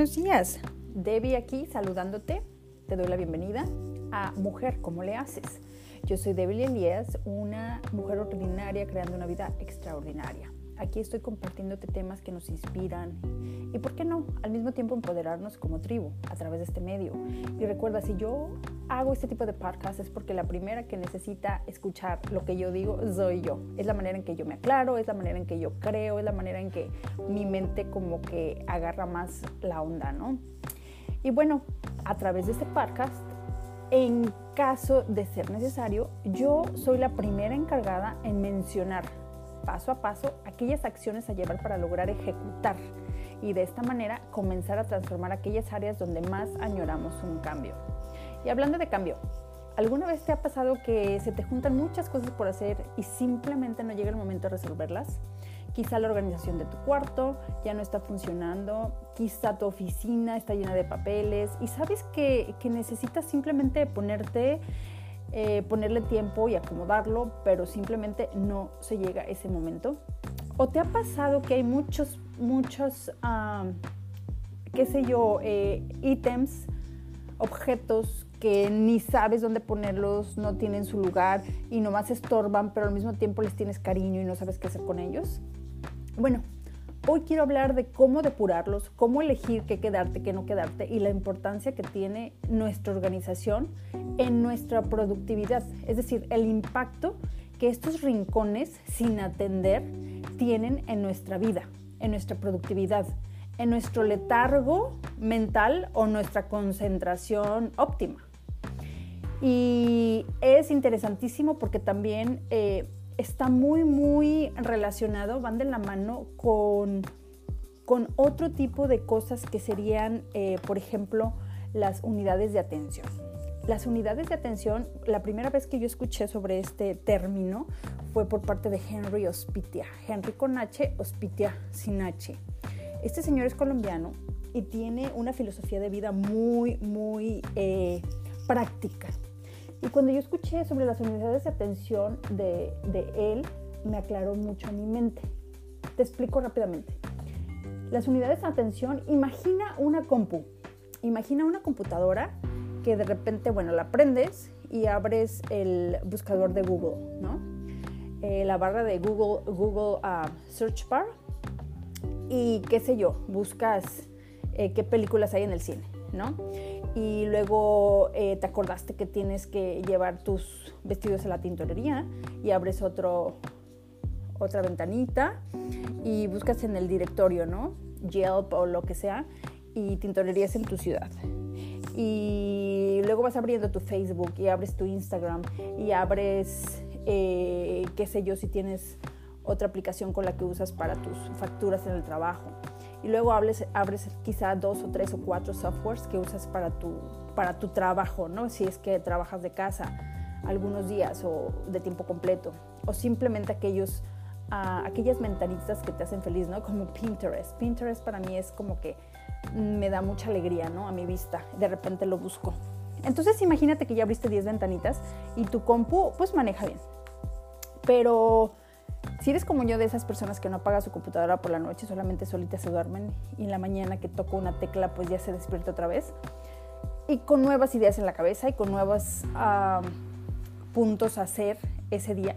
Buenos días, Debbie aquí saludándote. Te doy la bienvenida a Mujer, ¿cómo le haces? Yo soy Debbie Elías, una mujer ordinaria creando una vida extraordinaria. Aquí estoy compartiéndote temas que nos inspiran y, ¿por qué no?, al mismo tiempo empoderarnos como tribu a través de este medio. Y recuerda, si yo hago este tipo de podcast es porque la primera que necesita escuchar lo que yo digo soy yo. Es la manera en que yo me aclaro, es la manera en que yo creo, es la manera en que mi mente como que agarra más la onda, ¿no? Y bueno, a través de este podcast en caso de ser necesario, yo soy la primera encargada en mencionar paso a paso aquellas acciones a llevar para lograr ejecutar y de esta manera comenzar a transformar aquellas áreas donde más añoramos un cambio. Y hablando de cambio, ¿alguna vez te ha pasado que se te juntan muchas cosas por hacer y simplemente no llega el momento de resolverlas? Quizá la organización de tu cuarto ya no está funcionando, quizá tu oficina está llena de papeles y sabes que, que necesitas simplemente ponerte eh, ponerle tiempo y acomodarlo, pero simplemente no se llega a ese momento. ¿O te ha pasado que hay muchos, muchos, qué sé yo, eh, ítems, objetos que ni sabes dónde ponerlos, no tienen su lugar y nomás estorban, pero al mismo tiempo les tienes cariño y no sabes qué hacer con ellos? Bueno, Hoy quiero hablar de cómo depurarlos, cómo elegir qué quedarte, qué no quedarte y la importancia que tiene nuestra organización en nuestra productividad, es decir, el impacto que estos rincones sin atender tienen en nuestra vida, en nuestra productividad, en nuestro letargo mental o nuestra concentración óptima. Y es interesantísimo porque también eh, está muy, muy relacionado, van de la mano con, con otro tipo de cosas que serían, eh, por ejemplo, las unidades de atención. Las unidades de atención, la primera vez que yo escuché sobre este término fue por parte de Henry Hospitia. Henry con H, Hospitia sin H. Este señor es colombiano y tiene una filosofía de vida muy, muy eh, práctica. Y cuando yo escuché sobre las unidades de atención de, él, me aclaró mucho mi mente. Te explico rápidamente. Las unidades de atención, imagina una compu, imagina una computadora que de repente, bueno, la prendes y abres el buscador de Google, ¿no? Eh, la barra de Google, Google uh, Search Bar y qué sé yo, buscas eh, qué películas hay en el cine, ¿no? y luego eh, te acordaste que tienes que llevar tus vestidos a la tintorería y abres otro, otra ventanita y buscas en el directorio, ¿no? Yelp o lo que sea y tintorerías en tu ciudad. Y luego vas abriendo tu Facebook y abres tu Instagram y abres, eh, qué sé yo, si tienes otra aplicación con la que usas para tus facturas en el trabajo y luego abres quizá dos o tres o cuatro softwares que usas para tu, para tu trabajo, ¿no? Si es que trabajas de casa algunos días o de tiempo completo, o simplemente aquellos, uh, aquellas ventanitas que te hacen feliz, ¿no? Como Pinterest. Pinterest para mí es como que me da mucha alegría, ¿no? A mi vista. De repente lo busco. Entonces imagínate que ya abriste 10 ventanitas y tu compu pues maneja bien. Pero si eres como yo de esas personas que no apaga su computadora por la noche, solamente solitas se duermen y en la mañana que toco una tecla pues ya se despierta otra vez y con nuevas ideas en la cabeza y con nuevos puntos a hacer ese día.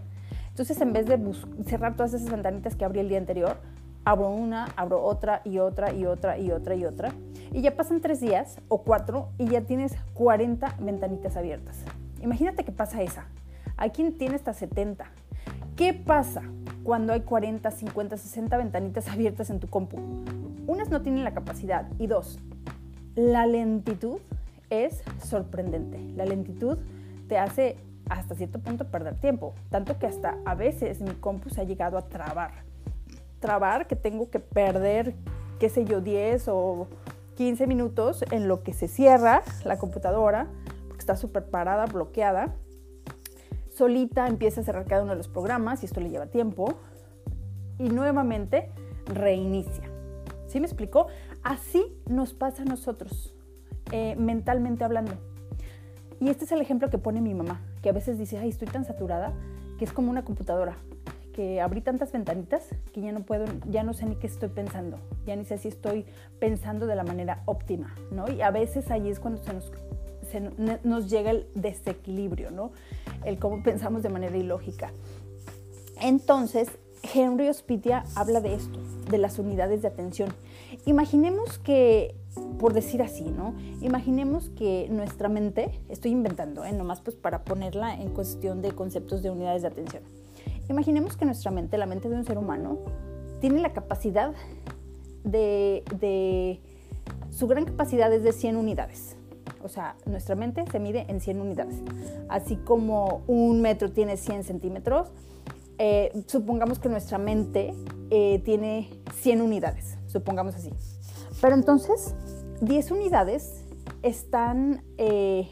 Entonces en vez de cerrar todas esas ventanitas que abrí el día anterior, abro una, abro otra y otra y otra y otra y otra. Y ya pasan tres días o cuatro y ya tienes 40 ventanitas abiertas. Imagínate que pasa esa. Hay quien tiene hasta 70. ¿Qué pasa cuando hay 40, 50, 60 ventanitas abiertas en tu compu? Unas no tienen la capacidad y dos, la lentitud es sorprendente. La lentitud te hace hasta cierto punto perder tiempo, tanto que hasta a veces mi compu se ha llegado a trabar. Trabar que tengo que perder, qué sé yo, 10 o 15 minutos en lo que se cierra la computadora, porque está súper parada, bloqueada, solita empieza a cerrar cada uno de los programas y esto le lleva tiempo y nuevamente reinicia. ¿Sí me explicó? Así nos pasa a nosotros, eh, mentalmente hablando. Y este es el ejemplo que pone mi mamá, que a veces dice, ay, estoy tan saturada, que es como una computadora, que abrí tantas ventanitas que ya no puedo, ya no sé ni qué estoy pensando, ya ni sé si estoy pensando de la manera óptima, ¿no? Y a veces ahí es cuando se nos, nos llega el desequilibrio, ¿no? El cómo pensamos de manera ilógica. Entonces, Henry Hospitia habla de esto, de las unidades de atención. Imaginemos que, por decir así, ¿no? Imaginemos que nuestra mente, estoy inventando, ¿eh? nomás pues para ponerla en cuestión de conceptos de unidades de atención. Imaginemos que nuestra mente, la mente de un ser humano, tiene la capacidad de, de su gran capacidad es de 100 unidades. O sea, nuestra mente se mide en 100 unidades. Así como un metro tiene 100 centímetros, eh, supongamos que nuestra mente eh, tiene 100 unidades, supongamos así. Pero entonces, 10 unidades están eh,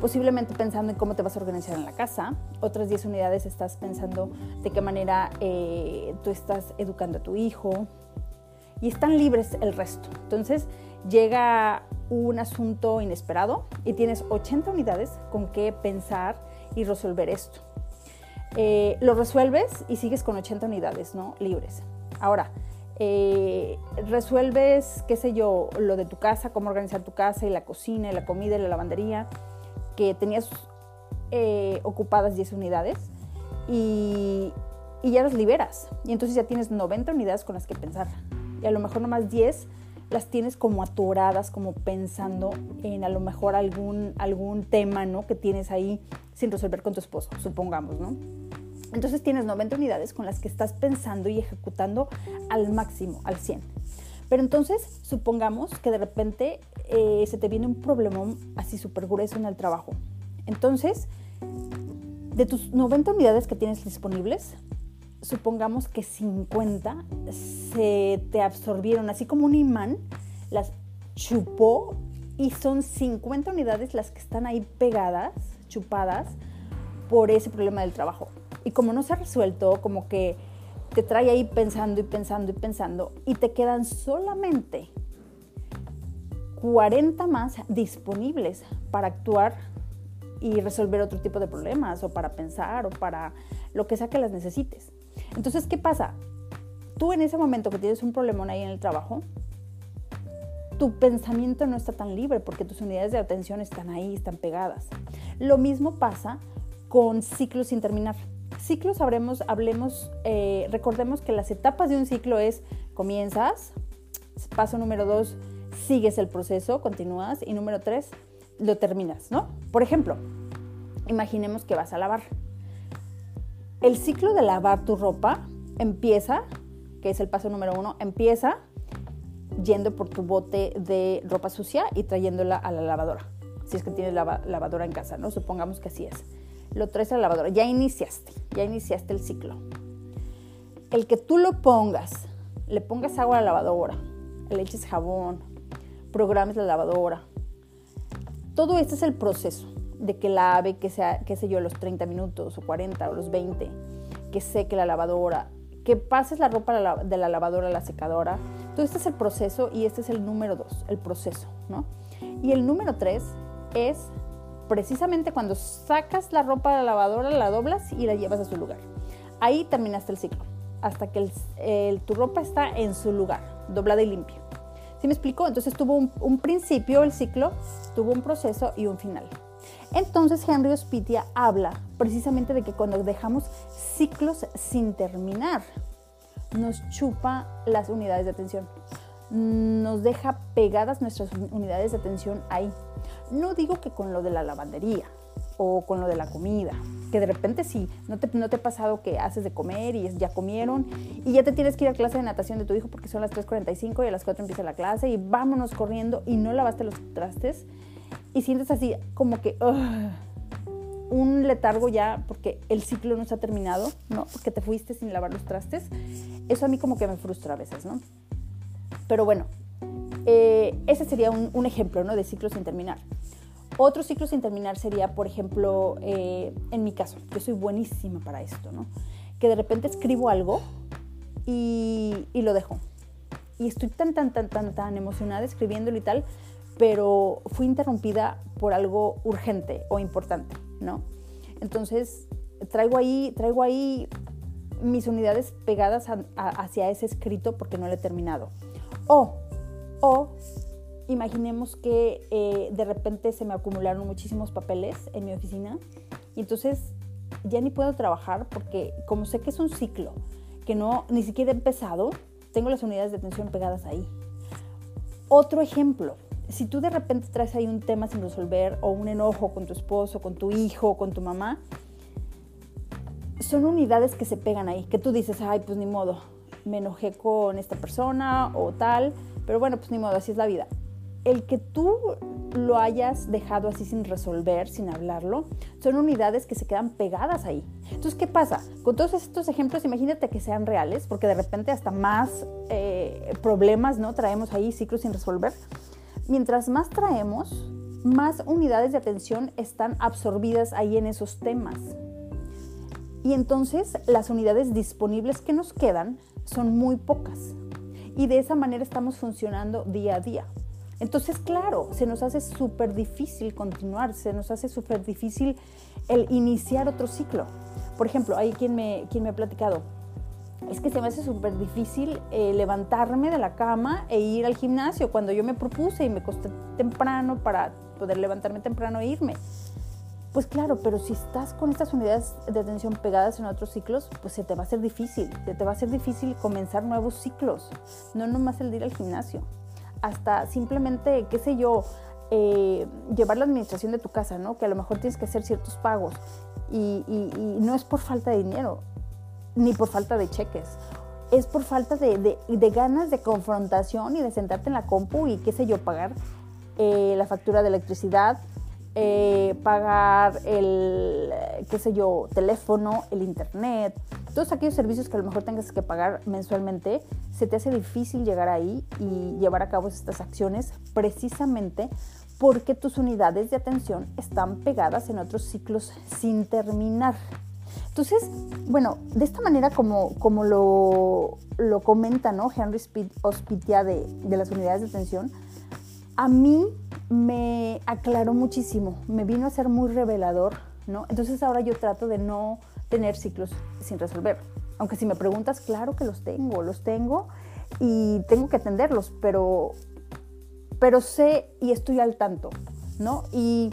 posiblemente pensando en cómo te vas a organizar en la casa, otras 10 unidades estás pensando de qué manera tú estás educando a tu hijo y están libres el resto. Entonces, llega un asunto inesperado y tienes 80 unidades con qué pensar y resolver esto. Eh, lo resuelves y sigues con 80 unidades, ¿no? Libres. Ahora, eh, resuelves, qué sé yo, lo de tu casa, cómo organizar tu casa y la cocina y la comida y la lavandería, que tenías eh, ocupadas 10 unidades y, y, ya las liberas. Y entonces ya tienes 90 unidades con las que pensar. Y a lo mejor nomás 10 las tienes como atoradas, como pensando en a lo mejor algún, algún tema, ¿no? Que tienes ahí sin resolver con tu esposo, supongamos, ¿no? Entonces tienes 90 unidades con las que estás pensando y ejecutando al máximo, al 100. Pero entonces, supongamos que de repente eh, se te viene un problemón así súper grueso en el trabajo. Entonces, de tus 90 unidades que tienes disponibles, supongamos que 50 se te absorbieron, así como un imán, las chupó y son 50 unidades las que están ahí pegadas, chupadas, por ese problema del trabajo. Y como no se ha resuelto, como que te trae ahí pensando y pensando y pensando, y te quedan solamente 40 más disponibles para actuar y resolver otro tipo de problemas, o para pensar, o para lo que sea que las necesites. Entonces, ¿qué pasa? Tú en ese momento que tienes un problemón ahí en el trabajo, tu pensamiento no está tan libre porque tus unidades de atención están ahí, están pegadas. Lo mismo pasa con ciclos sin terminar. Ciclos hablemos, eh, recordemos que las etapas de un ciclo es comienzas, paso número dos, sigues el proceso, continúas y número tres, lo terminas, ¿no? Por ejemplo, imaginemos que vas a lavar el ciclo de lavar tu ropa empieza, que es el paso número uno, empieza yendo por tu bote de ropa sucia y trayéndola a la lavadora. Si es que tienes lavadora en casa, ¿no? Supongamos que así es. Lo traes a la lavadora. Ya iniciaste, ya iniciaste el ciclo. El que tú lo pongas, le pongas agua a la lavadora, le eches jabón, programes la lavadora. Todo este es el proceso de que lave, que sea, qué sé yo, los 30 minutos o 40 o los 20, que seque la lavadora, que pases la ropa de la lavadora a la secadora. Todo este es el proceso y este es el número 2, el proceso, ¿no? Y el número 3 es precisamente cuando sacas la ropa de la lavadora, la doblas y la llevas a su lugar. Ahí terminaste el ciclo, hasta que tu ropa está en su lugar, doblada y limpia. ¿Sí me explico? Entonces tuvo un principio el ciclo, tuvo un proceso y un final. Entonces Henry Hospitia habla precisamente de que cuando dejamos ciclos sin terminar, nos chupa las unidades de atención, nos deja pegadas nuestras unidades de atención ahí. No digo que con lo de la lavandería o con lo de la comida, que de repente sí, no te, no te ha pasado que haces de comer y ya comieron y ya te tienes que ir a clase de natación de tu hijo porque son las 3.45 y a las 4 empieza la clase y vámonos corriendo y no lavaste los trastes y sientes así como que un letargo ya porque el ciclo no ha terminado, ¿no? Porque te fuiste sin lavar los trastes. Eso a mí como que me frustra a veces, ¿no? Pero bueno, eh, ese sería un, ejemplo, ¿no? De ciclo sin terminar. Otro ciclo sin terminar sería, por ejemplo, eh, en mi caso, yo soy buenísima para esto, ¿no? Que de repente escribo algo y, y lo dejo. Y estoy tan, tan, tan, tan, tan emocionada escribiéndolo y tal, pero fui interrumpida por algo urgente o importante, ¿no? Entonces, traigo ahí, traigo ahí mis unidades pegadas hacia ese escrito porque no lo he terminado. O, o imaginemos que eh, de repente se me acumularon muchísimos papeles en mi oficina y entonces ya ni puedo trabajar porque como sé que es un ciclo que no ni siquiera he empezado, tengo las unidades de atención pegadas ahí. Otro ejemplo, si tú de repente traes ahí un tema sin resolver o un enojo con tu esposo, con tu hijo, con tu mamá, son unidades que se pegan ahí, que tú dices, ay, pues ni modo, me enojé con esta persona o tal, pero bueno, pues ni modo, así es la vida. El que tú lo hayas dejado así sin resolver, sin hablarlo, son unidades que se quedan pegadas ahí. Entonces, ¿qué pasa? Con todos estos ejemplos, imagínate que sean reales, porque de repente hasta más eh, problemas ¿no? traemos ahí, ciclos sin resolver. Mientras más traemos, más unidades de atención están absorbidas ahí en esos temas. Y entonces las unidades disponibles que nos quedan son muy pocas. Y de esa manera estamos funcionando día a día. Entonces, claro, se nos hace súper difícil continuar, se nos hace súper difícil el iniciar otro ciclo. Por ejemplo, hay quien me, quien me ha platicado, es que se me hace súper difícil eh, levantarme de la cama e ir al gimnasio cuando yo me propuse y me costé temprano para poder levantarme temprano e irme. Pues claro, pero si estás con estas unidades de atención pegadas en otros ciclos, pues se te va a hacer difícil, se te va a hacer difícil comenzar nuevos ciclos, no nomás el de ir al gimnasio hasta simplemente, qué sé yo, eh, llevar la administración de tu casa, ¿no? Que a lo mejor tienes que hacer ciertos pagos y, no es por falta de dinero, ni por falta de cheques. Es por falta de, ganas de confrontación y de sentarte en la compu y, qué sé yo, pagar eh, la factura de electricidad, eh, pagar el, qué sé yo, teléfono, el internet, todos aquellos servicios que a lo mejor tengas que pagar mensualmente, se te hace difícil llegar ahí y llevar a cabo estas acciones precisamente porque tus unidades de atención están pegadas en otros ciclos sin terminar. Entonces, bueno, de esta manera como, como lo, lo comenta ¿no? Henry Hospitia de, de las unidades de atención, a mí me aclaró muchísimo, me vino a ser muy revelador, ¿no? Entonces ahora yo trato de no tener ciclos sin resolver. Aunque si me preguntas, claro que los tengo, los tengo y tengo que atenderlos, pero, pero sé y estoy al tanto, ¿no? Y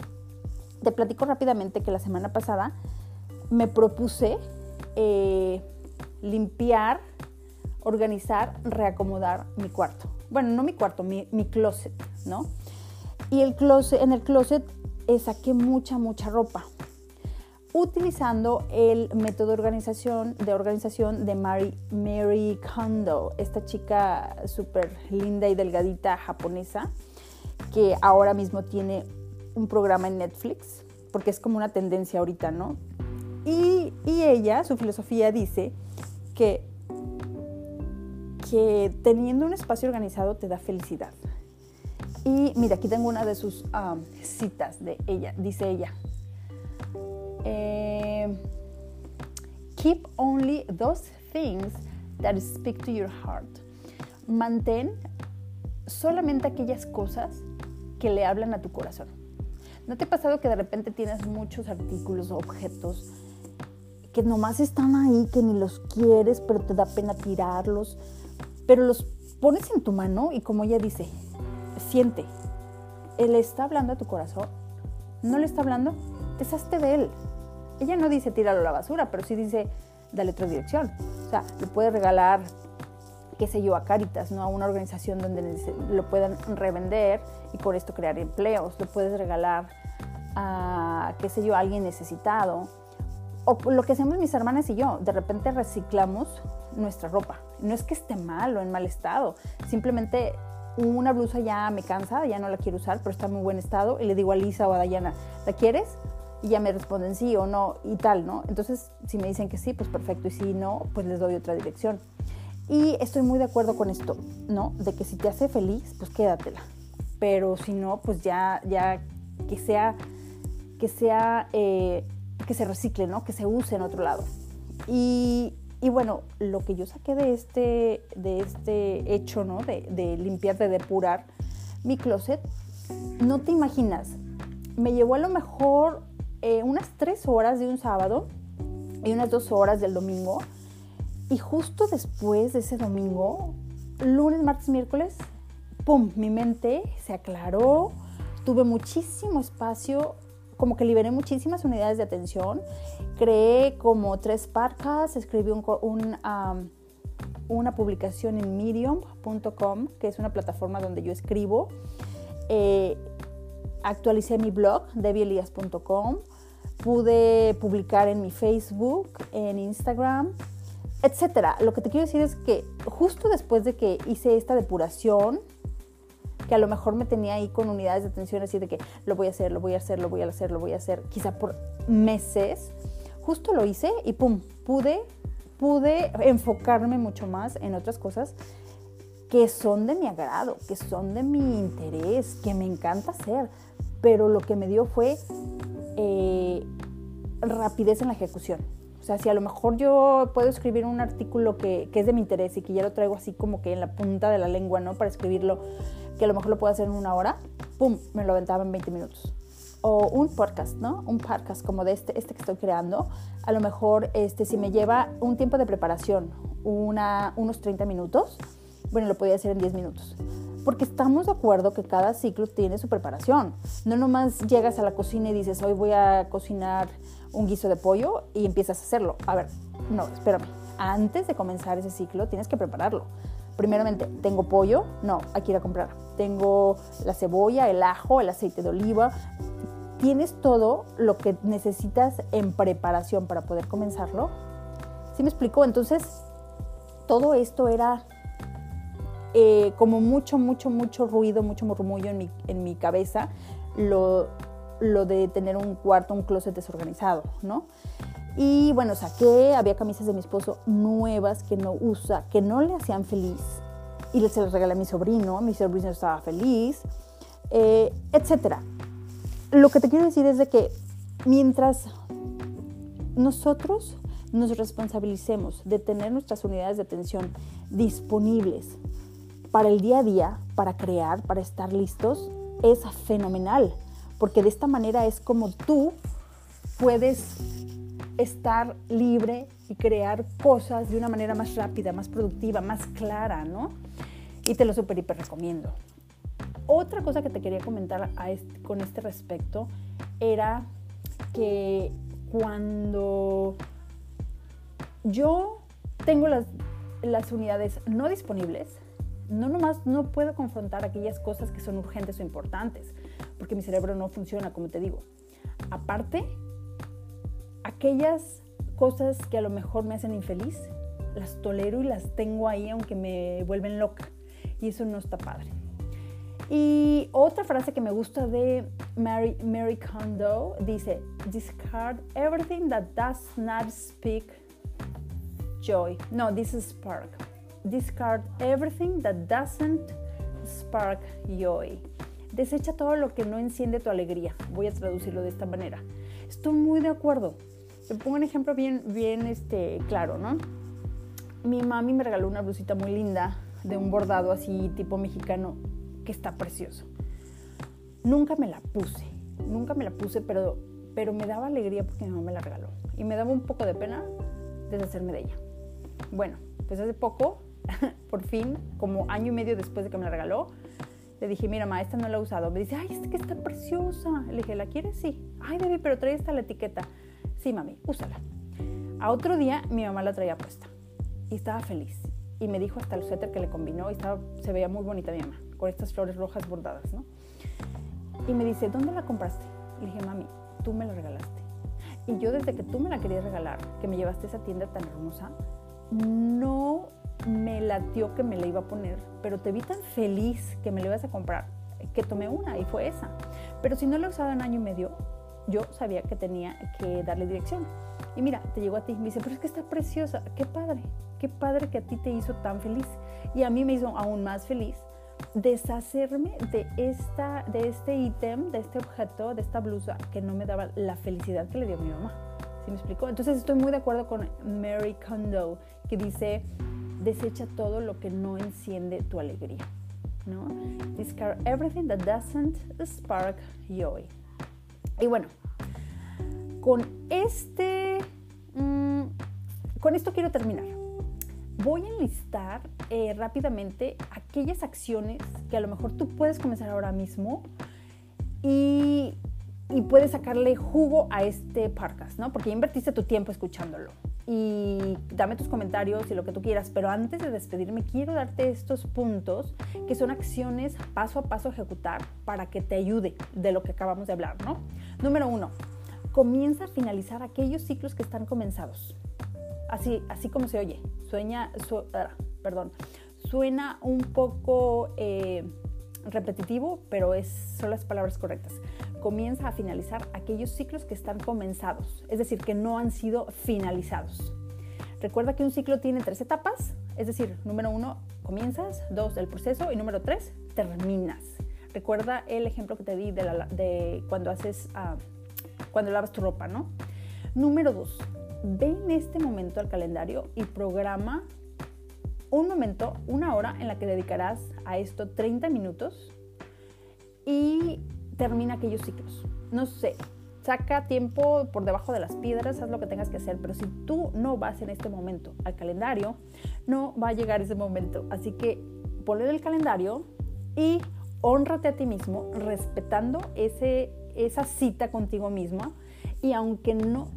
te platico rápidamente que la semana pasada me propuse eh, limpiar, organizar, reacomodar mi cuarto bueno, no mi cuarto, mi, closet, ¿no? Y el closet, en el closet eh, saqué mucha, mucha ropa, utilizando el método de organización, de Mary, Mary Kondo, esta chica súper linda y delgadita japonesa, que ahora mismo tiene un programa en Netflix, porque es como una tendencia ahorita, ¿no? Y, ella, su filosofía dice que que teniendo un espacio organizado te da felicidad. Y mira, aquí tengo una de sus citas de ella. Dice ella, eh, keep only those things that speak to your heart. Mantén solamente aquellas cosas que le hablan a tu corazón. ¿No te ha pasado que de repente tienes muchos artículos objetos que nomás están ahí, que ni los quieres, pero te da pena tirarlos? pero los pones en tu mano y como ella dice, siente, él está hablando a tu corazón, no le está hablando, deshazte de él. Ella no dice tíralo a la basura, pero sí dice dale otra dirección. O sea, le puedes regalar, qué sé yo, a Caritas, ¿no? A una organización donde lo puedan revender y por esto crear empleos. Lo puedes regalar a, qué sé yo, a alguien necesitado. O lo que hacemos mis hermanas y yo, de repente reciclamos nuestra ropa. No es que esté mal o en mal estado, simplemente una blusa ya me cansa, ya no la quiero usar, pero está en muy buen estado y le digo a Lisa o a Dayana, ¿la quieres? Y ya me responden sí o no y tal, ¿no? Entonces, si me dicen que sí, pues perfecto, y si no, pues les doy otra dirección. Y estoy muy de acuerdo con esto, ¿no? De que si te hace feliz, pues quédatela. Pero si no, pues ya, ya que sea, que sea, eh, que se recicle, ¿no? Que se use en otro lado. Y y bueno, lo que yo saqué de este, de este hecho, ¿no? De, limpiar, de depurar mi closet, no te imaginas. Me llevó a lo mejor eh, unas tres horas de un sábado y unas dos horas del domingo Y justo después de ese domingo, lunes, martes, miércoles, ¡pum! Mi mente se aclaró, tuve muchísimo espacio, como que liberé muchísimas unidades de atención, creé como tres podcasts, escribí un, una publicación en medium.com, que es una plataforma donde yo escribo, eh, actualicé mi blog, debielias.com, pude publicar en mi Facebook, en Instagram, etcétera. Lo que te quiero decir es que justo después de que hice esta depuración, que a lo mejor me tenía ahí con unidades de atención así de que lo voy a hacer, lo voy a hacer, lo voy a hacer, lo voy a hacer, quizá por meses, justo lo hice y pum, pude, pude enfocarme mucho más en otras cosas que son de mi agrado, que son de mi interés, que me encanta hacer, pero lo que me dio fue eh, rapidez en la ejecución. O sea, si a lo mejor yo puedo escribir un artículo que, que, es de mi interés y que ya lo traigo así como que en la punta de la lengua, ¿no? Para escribirlo, que a lo mejor lo puedo hacer en una hora, ¡pum! Me lo aventaba en 20 minutos. O un podcast, ¿no? Un podcast como de este, este que estoy creando. A lo mejor, este, si me lleva un tiempo de preparación, una, unos 30 minutos, bueno, lo podía hacer en 10 minutos porque estamos de acuerdo que cada ciclo tiene su preparación. No nomás llegas a la cocina y dices, hoy voy a cocinar un guiso de pollo y empiezas a hacerlo. A ver, no, espérame. Antes de comenzar ese ciclo tienes que prepararlo. Primeramente, ¿tengo pollo? No, hay que ir a comprar. Tengo la cebolla, el ajo, el aceite de oliva. Tienes todo lo que necesitas en preparación para poder comenzarlo. ¿Sí me explico? Entonces, todo esto era eh, como mucho, mucho, mucho ruido, mucho murmullo en mi, en mi cabeza, lo, lo de tener un cuarto, un closet desorganizado, ¿no? Y bueno, saqué, había camisas de mi esposo nuevas que no usa, que no le hacían feliz. Y se las regalé a mi sobrino, mi sobrino estaba feliz, eh, etc. Lo que te quiero decir es de que mientras nosotros nos responsabilicemos de tener nuestras unidades de atención disponibles para el día a día, para crear, para estar listos, es fenomenal, porque de esta manera es como tú puedes estar libre y crear cosas de una manera más rápida, más productiva, más clara, ¿no? Y te lo súper hiper recomiendo. Otra cosa que te quería comentar con este respecto era que cuando yo tengo las, las unidades no disponibles, no nomás no puedo confrontar aquellas cosas que son urgentes o importantes, porque mi cerebro no funciona, como te digo. Aparte, aquellas cosas que a lo mejor me hacen infeliz, las tolero y las tengo ahí aunque me vuelven loca. Y eso no está padre. Y otra frase que me gusta de Mary, Mary Kondo dice, discard everything that does not speak joy. No, this is spark discard everything that doesn't spark joy. Desecha todo lo que no enciende tu alegría. Voy a traducirlo de esta manera. Estoy muy de acuerdo. Te pongo un ejemplo bien, bien este, claro, ¿no? Mi mami me regaló una blusita muy linda de un bordado así tipo mexicano que está precioso. Nunca me la puse, nunca me la puse, pero, pero me daba alegría porque mi mamá me la regaló. Y me daba un poco de pena deshacerme de ella. Bueno, pues hace poco por fin, como año y medio después de que me la regaló, le dije, mira, ma, esta no la he usado. Me dice, ay, es que está preciosa. Le dije, ¿la quieres? Sí. Ay, Debbie, pero trae esta la etiqueta. Sí, mami, úsala. A otro día, mi mamá la traía puesta y estaba feliz. Y me dijo hasta el suéter que le combinó y estaba, se veía muy bonita mi mamá, con estas flores rojas bordadas, ¿no? Y me dice, ¿dónde la compraste? Le dije, mami, tú me la regalaste. Y yo desde que tú me la querías regalar, que me llevaste a esa tienda tan hermosa, no me latió que me la iba a poner, pero te vi tan feliz que me la ibas a comprar que tomé una y fue esa. Pero si no la usado en año y medio, yo sabía que tenía que darle dirección. Y mira, te llegó a ti y me dice, pero es que está preciosa, qué padre, qué padre que a ti te hizo tan feliz. Y a mí me hizo aún más feliz deshacerme de, esta, de este ítem, de este objeto, de esta blusa que no me daba la felicidad que le dio mi mamá. ¿Sí me explicó? Entonces estoy muy de acuerdo con Mary Kondo, que dice, desecha todo lo que no enciende tu alegría. ¿no? Discard everything that doesn't spark joy. Y bueno, con este, mm, con esto quiero terminar. voy a enlistar eh, rápidamente aquellas acciones que a lo mejor tú puedes comenzar ahora mismo y, y puedes sacarle jugo a este podcast, ¿no? Porque invertiste tu tiempo escuchándolo y dame tus comentarios y lo que tú quieras, pero antes de despedirme quiero darte estos puntos que son acciones paso a paso ejecutar para que te ayude de lo que acabamos de hablar, ¿no? Número uno, comienza a finalizar aquellos ciclos que están comenzados. Así, así como se oye, sueña, ah, perdón, suena un poco eh, repetitivo, pero es, son las palabras correctas. Comienza a finalizar aquellos ciclos que están comenzados, es decir, que no han sido finalizados. Recuerda que un ciclo tiene tres etapas, es decir, número uno, comienzas, dos, el proceso y número tres, terminas. Recuerda el ejemplo que te di de, cuando haces, ah, cuando lavas tu ropa, ¿no? Número dos, ve en este momento al calendario y programa un momento, una hora en la que dedicarás a esto 30 minutos y termina aquellos ciclos. No sé, saca tiempo por debajo de las piedras, haz lo que tengas que hacer, pero si tú no vas en este momento al calendario, no va a llegar ese momento. Así que ponle el calendario y honrate a ti mismo respetando ese, esa cita contigo misma y aunque no,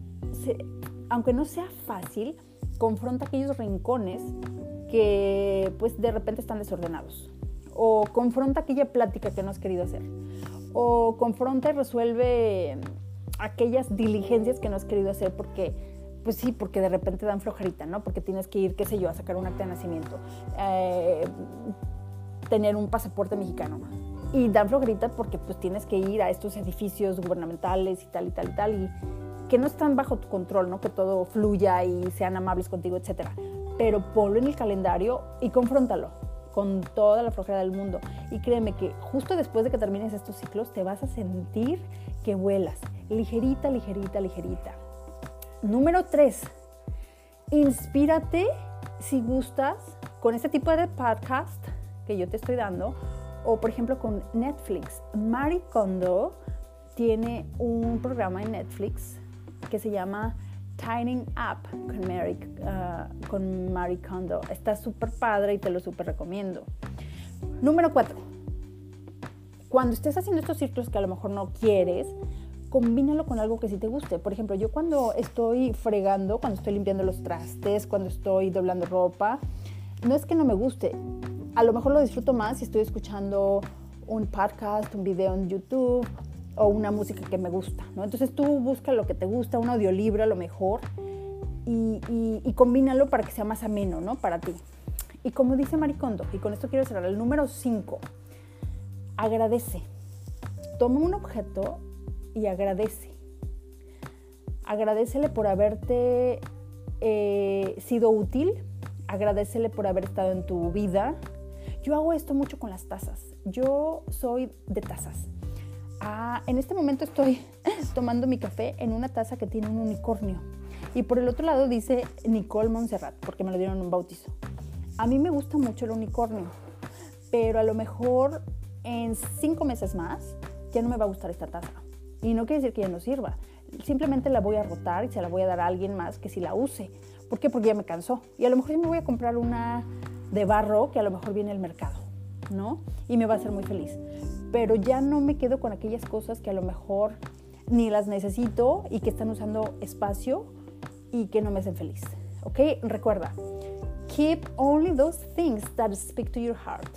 aunque no sea fácil, confronta aquellos rincones que pues de repente están desordenados. O confronta aquella plática que no has querido hacer. O confronta y resuelve aquellas diligencias que no has querido hacer porque, pues sí, porque de repente dan flojerita, ¿no? Porque tienes que ir, qué sé yo, a sacar un acta de nacimiento, eh, tener un pasaporte mexicano. Y dan flojerita porque pues tienes que ir a estos edificios gubernamentales y tal y tal y tal y que no están bajo tu control, ¿no? Que todo fluya y sean amables contigo, etcétera pero ponlo en el calendario y confróntalo con toda la flojera del mundo. Y créeme que justo después de que termines estos ciclos te vas a sentir que vuelas, ligerita, ligerita, ligerita. Número 3, inspírate si gustas con este tipo de podcast que yo te estoy dando o por ejemplo con Netflix. Marie Kondo tiene un programa en Netflix que se llama Tining Up con Mary, uh, con Kondo. Está súper padre y te lo súper recomiendo. Número cuatro. Cuando estés haciendo estos ciclos que a lo mejor no quieres, combínalo con algo que sí te guste. Por ejemplo, yo cuando estoy fregando, cuando estoy limpiando los trastes, cuando estoy doblando ropa, no es que no me guste. A lo mejor lo disfruto más si estoy escuchando un podcast, un video en YouTube o una música que me gusta, ¿no? Entonces tú busca lo que te gusta, un audiolibro a lo mejor, y, combínalo para que sea más ameno, ¿no? Para ti. Y como dice Maricondo, y con esto quiero cerrar, el número 5, agradece. Toma un objeto y agradece. Agradecele por haberte eh, sido útil, agradecele por haber estado en tu vida. Yo hago esto mucho con las tazas. Yo soy de tazas. Ah, en este momento estoy tomando mi café en una taza que tiene un unicornio. Y por el otro lado dice Nicole Montserrat, porque me lo dieron un bautizo. A mí me gusta mucho el unicornio, pero a lo mejor en cinco meses más ya no me va a gustar esta taza. Y no quiere decir que ya no sirva. Simplemente la voy a rotar y se la voy a dar a alguien más que si la use. ¿Por qué? Porque ya me cansó. Y a lo mejor yo me voy a comprar una de barro que a lo mejor viene el mercado, ¿no? Y me va a hacer muy feliz pero ya no me quedo con aquellas cosas que a lo mejor ni las necesito y que están usando espacio y que no me hacen feliz. ¿Ok? Recuerda, keep only those things that speak to your heart.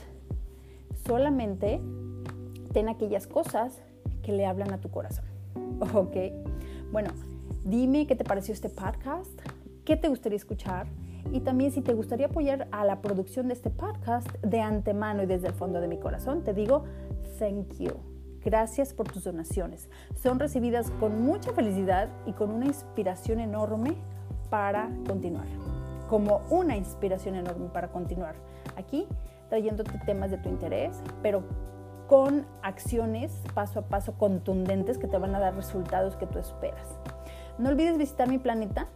Solamente ten aquellas cosas que le hablan a tu corazón. ¿Ok? Bueno, dime qué te pareció este podcast, qué te gustaría escuchar y también si te gustaría apoyar a la producción de este podcast de antemano y desde el fondo de mi corazón, te digo thank you. Gracias por tus donaciones. Son recibidas con mucha felicidad y con una inspiración enorme para continuar. Como una inspiración enorme para continuar. Aquí trayéndote temas de tu interés, pero con acciones paso a paso contundentes que te van a dar resultados que tú esperas. No olvides visitar mi planeta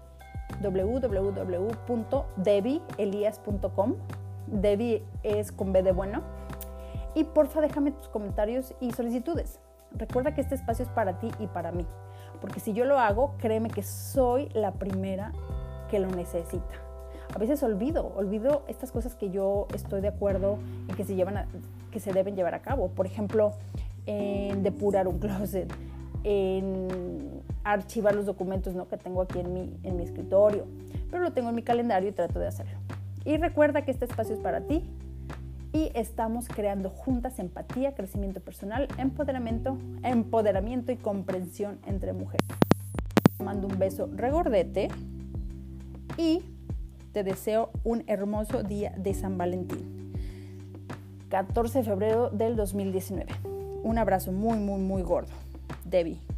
www.debielias.com. Debbie es con B de bueno y porfa déjame tus comentarios y solicitudes. Recuerda que este espacio es para ti y para mí, porque si yo lo hago, créeme que soy la primera que lo necesita. a veces olvido, olvido estas cosas que yo estoy de acuerdo en que se, llevan que se deben llevar a cabo. Por ejemplo, en depurar un closet, en archivar los documentos ¿no? que tengo aquí en mi, en mi escritorio, pero lo tengo en mi calendario y trato de hacerlo. Y recuerda que este espacio es para ti y estamos creando juntas empatía, crecimiento personal, empoderamiento, empoderamiento y comprensión entre mujeres. Te mando un beso regordete y te deseo un hermoso día de San Valentín. 14 de febrero del 2019. Un abrazo muy, muy, muy gordo. Debbie.